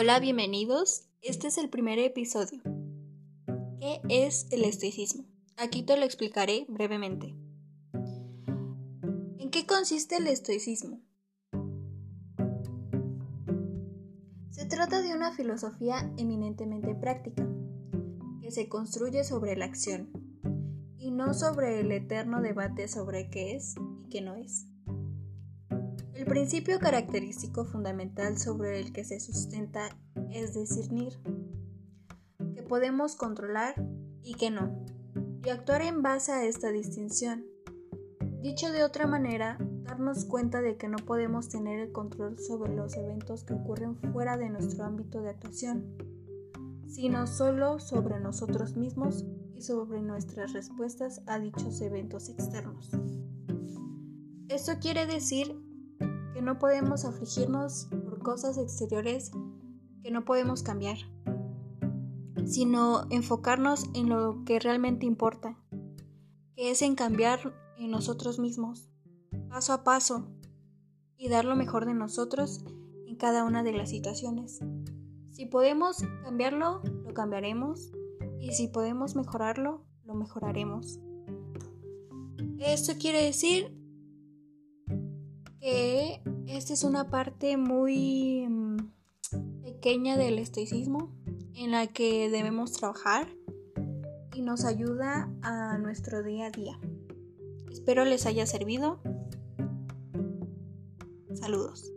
Hola, bienvenidos. Este es el primer episodio. ¿Qué es el estoicismo? Aquí te lo explicaré brevemente. ¿En qué consiste el estoicismo? Se trata de una filosofía eminentemente práctica, que se construye sobre la acción y no sobre el eterno debate sobre qué es y qué no es. Principio característico fundamental sobre el que se sustenta es discernir que podemos controlar y que no, y actuar en base a esta distinción. Dicho de otra manera, darnos cuenta de que no podemos tener el control sobre los eventos que ocurren fuera de nuestro ámbito de actuación, sino solo sobre nosotros mismos y sobre nuestras respuestas a dichos eventos externos. Esto quiere decir no podemos afligirnos por cosas exteriores que no podemos cambiar, sino enfocarnos en lo que realmente importa, que es en cambiar en nosotros mismos, paso a paso, y dar lo mejor de nosotros en cada una de las situaciones. Si podemos cambiarlo, lo cambiaremos, y si podemos mejorarlo, lo mejoraremos. Esto quiere decir que esta es una parte muy mm, pequeña del estoicismo en la que debemos trabajar y nos ayuda a nuestro día a día. Espero les haya servido. Saludos.